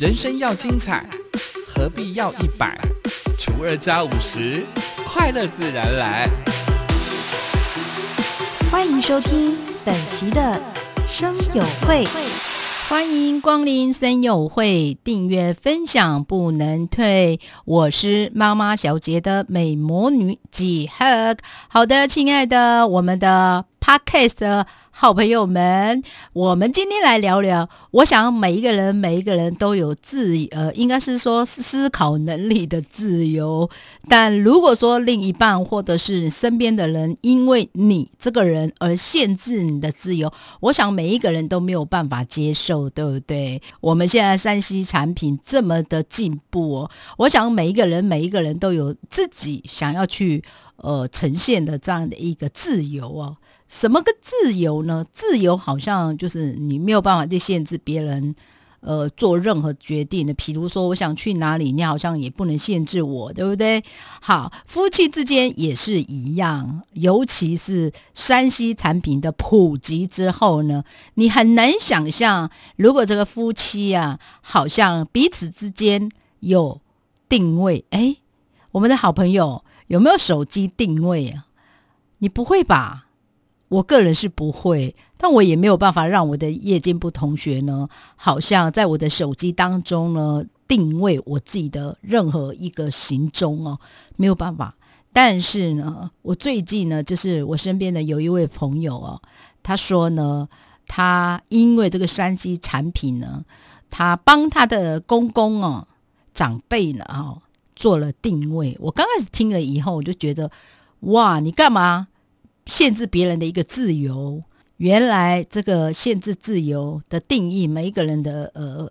人生要精彩，何必要一百除二加五十？快乐自然来。欢迎收听本期的生友会。欢迎光临森友会，订阅分享不能退。我是妈妈小姐的美魔女几何。好的，亲爱的，我们的 Podcast。好朋友们，我们今天来聊聊。我想每一个人，每一个人都有自呃，应该是说思考能力的自由。但如果说另一半或者是身边的人因为你这个人而限制你的自由，我想每一个人都没有办法接受，对不对？我们现在山西产品这么的进步哦，我想每一个人，每一个人都有自己想要去呃呈现的这样的一个自由哦。什么个自由呢？自由好像就是你没有办法去限制别人，呃，做任何决定的。比如说，我想去哪里，你好像也不能限制我，对不对？好，夫妻之间也是一样，尤其是山西产品的普及之后呢，你很难想象，如果这个夫妻啊，好像彼此之间有定位。哎，我们的好朋友有没有手机定位啊？你不会吧？我个人是不会，但我也没有办法让我的夜间部同学呢，好像在我的手机当中呢定位我自己的任何一个行踪哦，没有办法。但是呢，我最近呢，就是我身边的有一位朋友哦，他说呢，他因为这个山西产品呢，他帮他的公公哦长辈呢哦做了定位。我刚开始听了以后，我就觉得哇，你干嘛？限制别人的一个自由，原来这个限制自由的定义，每一个人的呃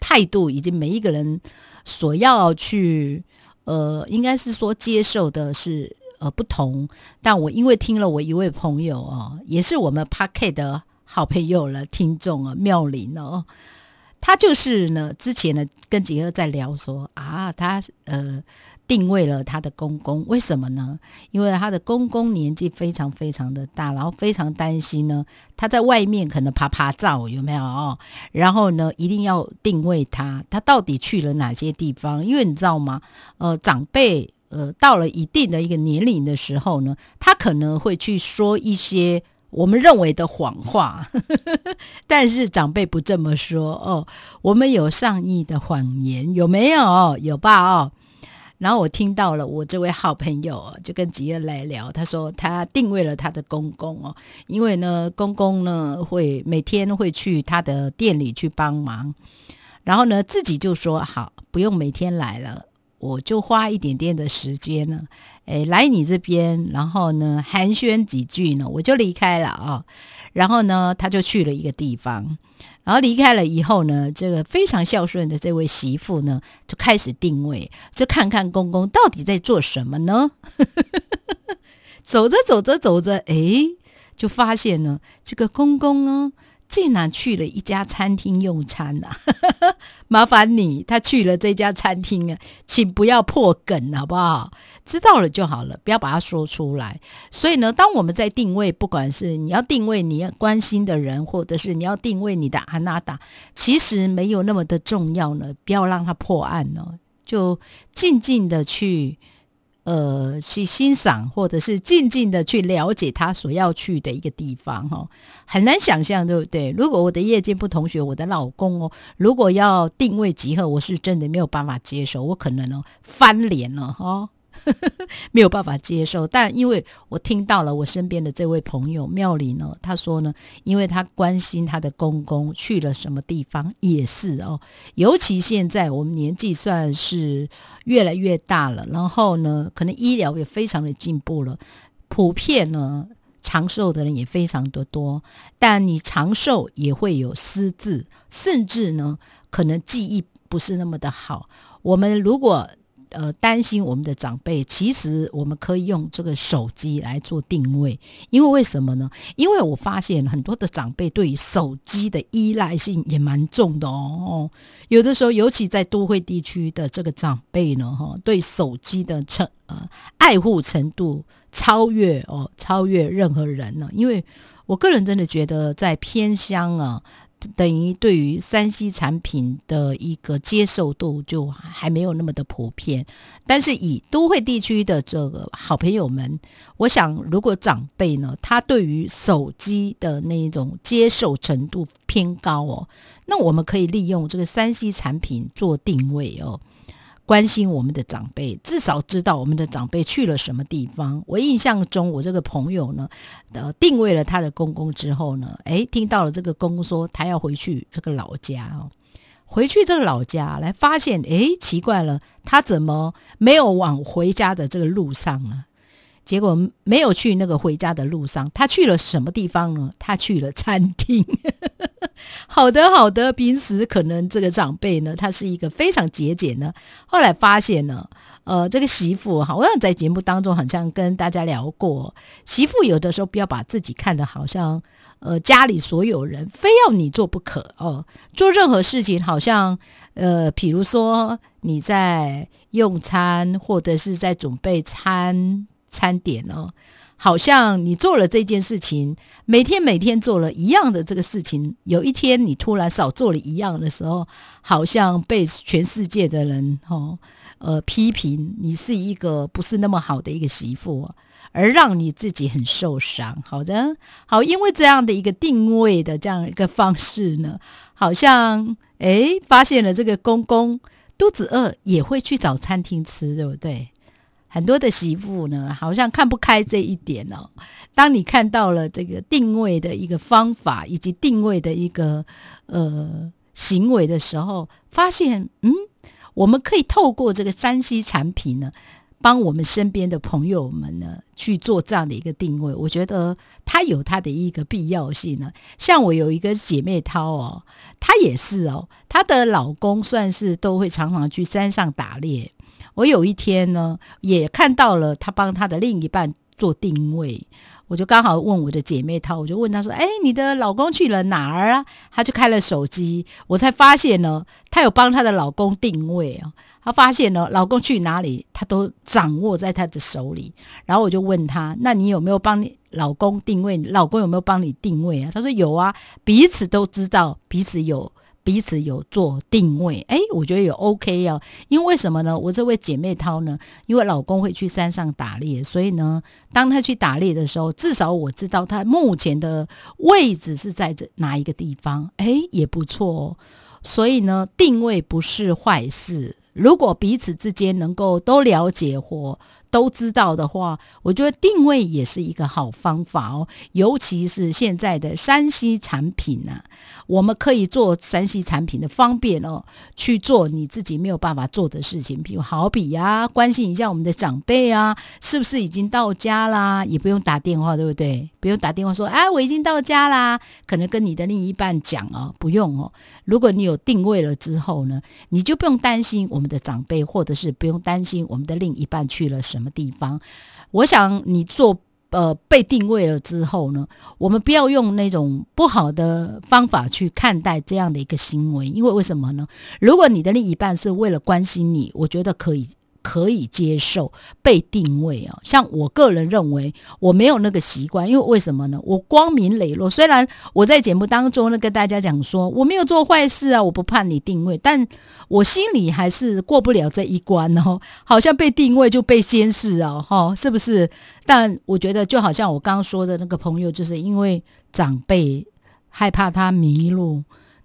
态度，以及每一个人所要去呃，应该是说接受的是呃不同。但我因为听了我一位朋友哦，也是我们 p a r k e 的好朋友了，听众啊，妙玲哦，他就是呢，之前呢跟杰哥在聊说啊，他呃。定位了他的公公，为什么呢？因为他的公公年纪非常非常的大，然后非常担心呢，他在外面可能爬爬照有没有哦？然后呢，一定要定位他，他到底去了哪些地方？因为你知道吗？呃，长辈呃到了一定的一个年龄的时候呢，他可能会去说一些我们认为的谎话，但是长辈不这么说哦。我们有善意的谎言，有没有？有吧？哦。然后我听到了，我这位好朋友就跟吉儿来聊，他说他定位了他的公公哦，因为呢，公公呢会每天会去他的店里去帮忙，然后呢自己就说好，不用每天来了，我就花一点点的时间呢，诶，来你这边，然后呢寒暄几句呢，我就离开了啊，然后呢他就去了一个地方。然后离开了以后呢，这个非常孝顺的这位媳妇呢，就开始定位，就看看公公到底在做什么呢？走着走着走着，诶，就发现呢，这个公公呢。竟然去了一家餐厅用餐呐！麻烦你，他去了这家餐厅啊，请不要破梗，好不好？知道了就好了，不要把它说出来。所以呢，当我们在定位，不管是你要定位你要关心的人，或者是你要定位你的安娜达，其实没有那么的重要呢。不要让它破案呢，就静静的去。呃，去欣赏或者是静静的去了解他所要去的一个地方，哈，很难想象，对不对？如果我的夜间不同学，我的老公哦，如果要定位集合，我是真的没有办法接受，我可能哦翻脸了，哈。没有办法接受，但因为我听到了我身边的这位朋友妙里呢，他说呢，因为他关心他的公公去了什么地方，也是哦，尤其现在我们年纪算是越来越大了，然后呢，可能医疗也非常的进步了，普遍呢长寿的人也非常的多，但你长寿也会有失智，甚至呢可能记忆不是那么的好，我们如果。呃，担心我们的长辈，其实我们可以用这个手机来做定位，因为为什么呢？因为我发现很多的长辈对于手机的依赖性也蛮重的哦。有的时候，尤其在都会地区的这个长辈呢，哈，对手机的程呃爱护程度超越哦，超越任何人呢。因为我个人真的觉得，在偏乡啊。等于对于三 C 产品的一个接受度就还没有那么的普遍。但是以都会地区的这个好朋友们，我想如果长辈呢，他对于手机的那种接受程度偏高哦，那我们可以利用这个三 C 产品做定位哦。关心我们的长辈，至少知道我们的长辈去了什么地方。我印象中，我这个朋友呢，呃，定位了他的公公之后呢，诶，听到了这个公公说他要回去这个老家哦，回去这个老家来发现，诶，奇怪了，他怎么没有往回家的这个路上呢？结果没有去那个回家的路上，他去了什么地方呢？他去了餐厅。好的，好的，平时可能这个长辈呢，他是一个非常节俭的。后来发现呢，呃，这个媳妇，好像在节目当中好像跟大家聊过，媳妇有的时候不要把自己看得好像，呃，家里所有人非要你做不可哦。做任何事情，好像，呃，比如说你在用餐或者是在准备餐。餐点哦，好像你做了这件事情，每天每天做了一样的这个事情，有一天你突然少做了一样的时候，好像被全世界的人哦呃批评你是一个不是那么好的一个媳妇，而让你自己很受伤。好的，好，因为这样的一个定位的这样一个方式呢，好像诶发现了这个公公肚子饿也会去找餐厅吃，对不对？很多的媳妇呢，好像看不开这一点哦。当你看到了这个定位的一个方法，以及定位的一个呃行为的时候，发现嗯，我们可以透过这个山西产品呢，帮我们身边的朋友们呢去做这样的一个定位。我觉得它有它的一个必要性呢。像我有一个姐妹涛哦，她也是哦，她的老公算是都会常常去山上打猎。我有一天呢，也看到了他帮他的另一半做定位，我就刚好问我的姐妹她，我就问她说：“哎，你的老公去了哪儿啊？”她就开了手机，我才发现呢，她有帮她的老公定位啊。她发现呢，老公去哪里，她都掌握在她的手里。然后我就问她：“那你有没有帮你老公定位？老公有没有帮你定位啊？”她说：“有啊，彼此都知道，彼此有。”彼此有做定位，哎，我觉得也 OK 啊。因为什么呢？我这位姐妹涛呢，因为老公会去山上打猎，所以呢，当他去打猎的时候，至少我知道他目前的位置是在这哪一个地方，哎，也不错哦。所以呢，定位不是坏事。如果彼此之间能够都了解或都知道的话，我觉得定位也是一个好方法哦。尤其是现在的山西产品呢，我们可以做山西产品的方便哦，去做你自己没有办法做的事情，比如好比呀，关心一下我们的长辈啊，是不是已经到家啦？也不用打电话，对不对？不用打电话说，哎，我已经到家啦。可能跟你的另一半讲哦，不用哦。如果你有定位了之后呢，你就不用担心我们的长辈，或者是不用担心我们的另一半去了什。什么地方？我想你做呃被定位了之后呢，我们不要用那种不好的方法去看待这样的一个行为，因为为什么呢？如果你的另一半是为了关心你，我觉得可以。可以接受被定位啊，像我个人认为我没有那个习惯，因为为什么呢？我光明磊落，虽然我在节目当中呢跟大家讲说我没有做坏事啊，我不怕你定位，但我心里还是过不了这一关哦。好像被定位就被监视啊，哈，是不是？但我觉得就好像我刚刚说的那个朋友，就是因为长辈害怕他迷路。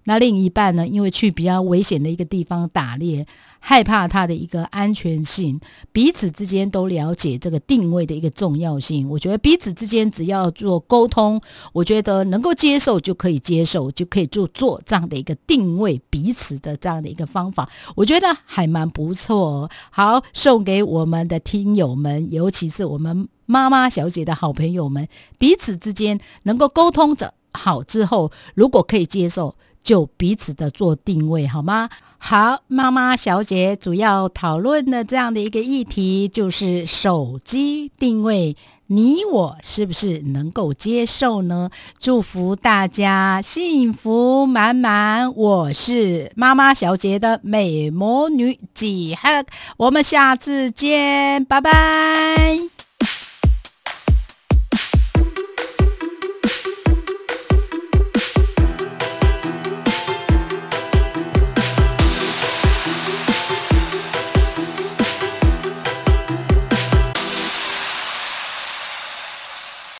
那另一半呢？因为去比较危险的一个地方打猎，害怕他的一个安全性，彼此之间都了解这个定位的一个重要性。我觉得彼此之间只要做沟通，我觉得能够接受就可以接受，就可以做做这样的一个定位彼此的这样的一个方法，我觉得还蛮不错。好，送给我们的听友们，尤其是我们妈妈小姐的好朋友们，彼此之间能够沟通着好之后，如果可以接受。就彼此的做定位好吗？好，妈妈小姐主要讨论的这样的一个议题就是手机定位，你我是不是能够接受呢？祝福大家幸福满满！我是妈妈小姐的美魔女几何，我们下次见，拜拜。